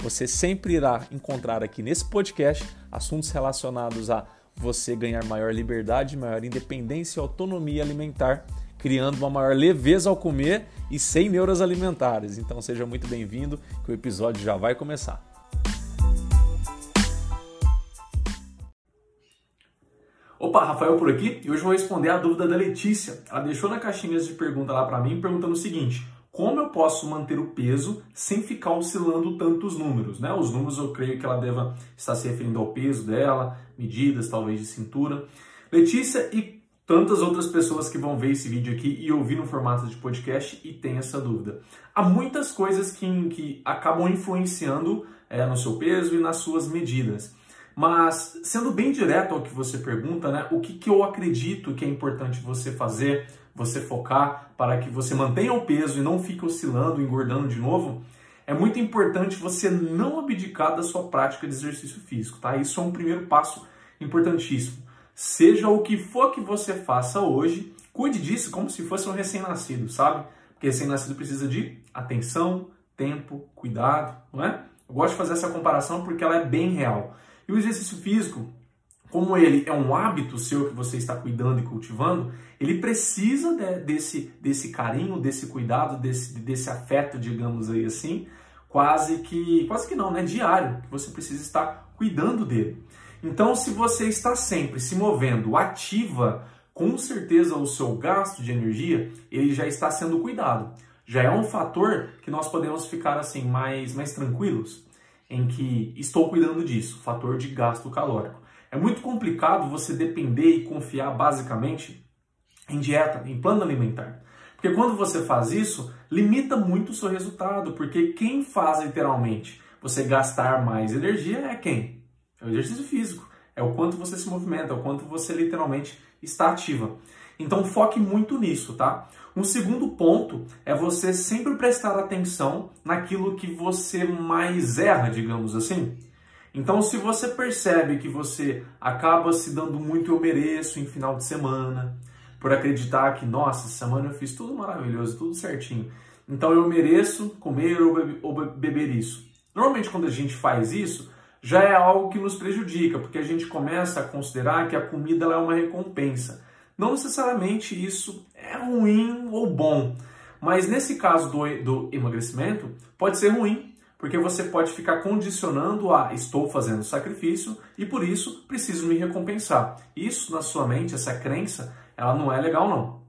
Você sempre irá encontrar aqui nesse podcast assuntos relacionados a você ganhar maior liberdade, maior independência e autonomia alimentar, criando uma maior leveza ao comer e sem neuras alimentares. Então seja muito bem-vindo, que o episódio já vai começar. Opa, Rafael por aqui e hoje vou responder a dúvida da Letícia. Ela deixou na caixinha de pergunta lá para mim perguntando o seguinte: como eu posso manter o peso sem ficar oscilando tantos números, né? Os números eu creio que ela deva estar se referindo ao peso dela, medidas talvez de cintura. Letícia e tantas outras pessoas que vão ver esse vídeo aqui e ouvir no formato de podcast e tem essa dúvida. Há muitas coisas que, que acabam influenciando é, no seu peso e nas suas medidas. Mas, sendo bem direto ao que você pergunta, né, o que, que eu acredito que é importante você fazer você focar para que você mantenha o peso e não fique oscilando, engordando de novo, é muito importante você não abdicar da sua prática de exercício físico, tá? Isso é um primeiro passo importantíssimo. Seja o que for que você faça hoje, cuide disso como se fosse um recém-nascido, sabe? Porque recém-nascido precisa de atenção, tempo, cuidado, não é? Eu gosto de fazer essa comparação porque ela é bem real. E o exercício físico, como ele é um hábito seu que você está cuidando e cultivando, ele precisa de, desse, desse carinho, desse cuidado, desse, desse afeto, digamos aí assim, quase que, quase que não, né? Diário, que você precisa estar cuidando dele. Então, se você está sempre se movendo ativa, com certeza o seu gasto de energia, ele já está sendo cuidado. Já é um fator que nós podemos ficar assim mais, mais tranquilos em que estou cuidando disso, fator de gasto calórico. É muito complicado você depender e confiar basicamente em dieta, em plano alimentar. Porque quando você faz isso, limita muito o seu resultado, porque quem faz literalmente você gastar mais energia é quem? É o exercício físico, é o quanto você se movimenta, é o quanto você literalmente está ativa. Então foque muito nisso, tá? Um segundo ponto é você sempre prestar atenção naquilo que você mais erra, digamos assim. Então, se você percebe que você acaba se dando muito eu mereço em final de semana, por acreditar que, nossa, semana eu fiz tudo maravilhoso, tudo certinho, então eu mereço comer ou, bebe, ou beber isso. Normalmente, quando a gente faz isso, já é algo que nos prejudica, porque a gente começa a considerar que a comida é uma recompensa. Não necessariamente isso é ruim ou bom, mas nesse caso do, do emagrecimento, pode ser ruim porque você pode ficar condicionando a estou fazendo sacrifício e por isso preciso me recompensar. Isso na sua mente, essa crença, ela não é legal não.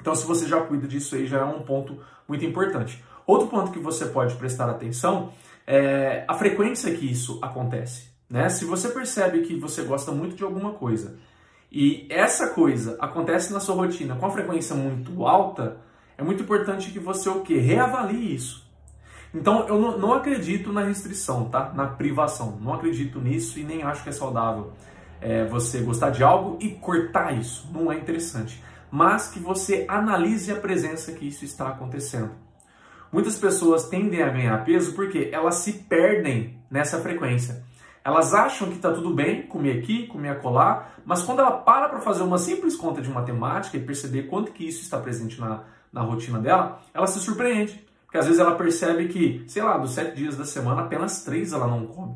Então se você já cuida disso aí, já é um ponto muito importante. Outro ponto que você pode prestar atenção é a frequência que isso acontece. Né? Se você percebe que você gosta muito de alguma coisa e essa coisa acontece na sua rotina com a frequência muito alta, é muito importante que você o que reavalie isso. Então eu não, não acredito na restrição, tá? Na privação. Não acredito nisso e nem acho que é saudável é, você gostar de algo e cortar isso. Não é interessante. Mas que você analise a presença que isso está acontecendo. Muitas pessoas tendem a ganhar peso porque elas se perdem nessa frequência. Elas acham que está tudo bem comer aqui, comer acolá, mas quando ela para para fazer uma simples conta de matemática e perceber quanto que isso está presente na, na rotina dela, ela se surpreende. Porque às vezes ela percebe que, sei lá, dos sete dias da semana, apenas três ela não come.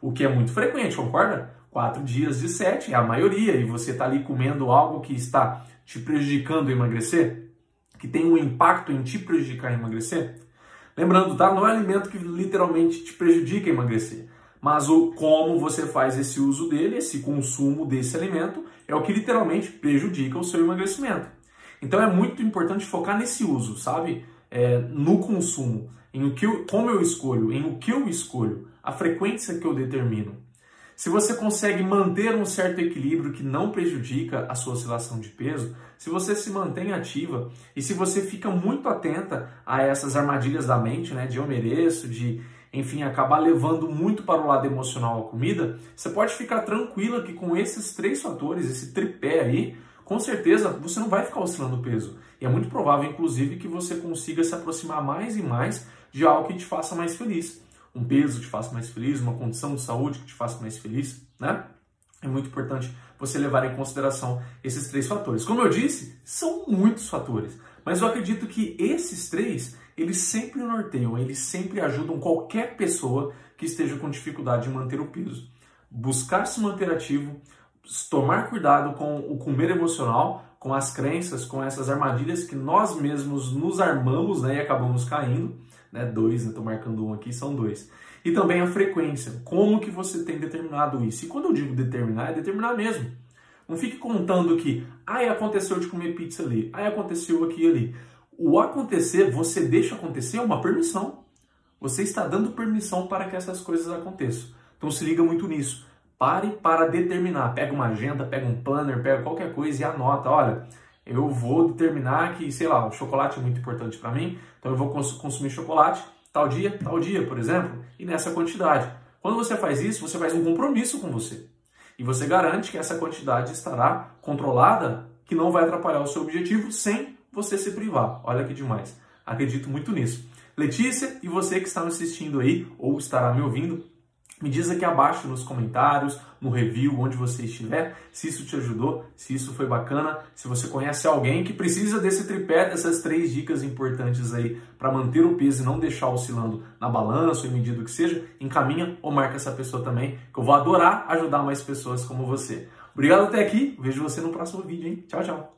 O que é muito frequente, concorda? Quatro dias de sete é a maioria, e você está ali comendo algo que está te prejudicando emagrecer, que tem um impacto em te prejudicar emagrecer. Lembrando, tá? Não é alimento que literalmente te prejudica emagrecer, mas o como você faz esse uso dele, esse consumo desse alimento, é o que literalmente prejudica o seu emagrecimento. Então é muito importante focar nesse uso, sabe? É, no consumo, em o que eu, como eu escolho, em o que eu escolho, a frequência que eu determino. Se você consegue manter um certo equilíbrio que não prejudica a sua oscilação de peso, se você se mantém ativa e se você fica muito atenta a essas armadilhas da mente, né, de eu mereço, de enfim, acabar levando muito para o lado emocional a comida, você pode ficar tranquila que com esses três fatores, esse tripé aí, com certeza você não vai ficar oscilando o peso. E é muito provável, inclusive, que você consiga se aproximar mais e mais de algo que te faça mais feliz. Um peso que te faça mais feliz, uma condição de saúde que te faça mais feliz, né? É muito importante você levar em consideração esses três fatores. Como eu disse, são muitos fatores, mas eu acredito que esses três, eles sempre norteiam, eles sempre ajudam qualquer pessoa que esteja com dificuldade em manter o peso. Buscar se manter ativo, tomar cuidado com o comer emocional, com as crenças, com essas armadilhas que nós mesmos nos armamos né, e acabamos caindo. Né, dois, estou né, marcando um aqui, são dois. E também a frequência, como que você tem determinado isso. E quando eu digo determinar, é determinar mesmo. Não fique contando que, ai, aconteceu de comer pizza ali, ai, aconteceu aqui e ali. O acontecer, você deixa acontecer, é uma permissão. Você está dando permissão para que essas coisas aconteçam. Então se liga muito nisso. Pare para determinar. Pega uma agenda, pega um planner, pega qualquer coisa e anota. Olha, eu vou determinar que, sei lá, o chocolate é muito importante para mim, então eu vou consumir chocolate tal dia, tal dia, por exemplo, e nessa quantidade. Quando você faz isso, você faz um compromisso com você. E você garante que essa quantidade estará controlada, que não vai atrapalhar o seu objetivo sem você se privar. Olha que demais. Acredito muito nisso. Letícia, e você que está me assistindo aí, ou estará me ouvindo, me diz aqui abaixo nos comentários, no review, onde você estiver, se isso te ajudou, se isso foi bacana, se você conhece alguém que precisa desse tripé, dessas três dicas importantes aí para manter o peso e não deixar oscilando na balança ou em medida que seja, encaminha ou marca essa pessoa também, que eu vou adorar ajudar mais pessoas como você. Obrigado até aqui, vejo você no próximo vídeo, hein? Tchau, tchau!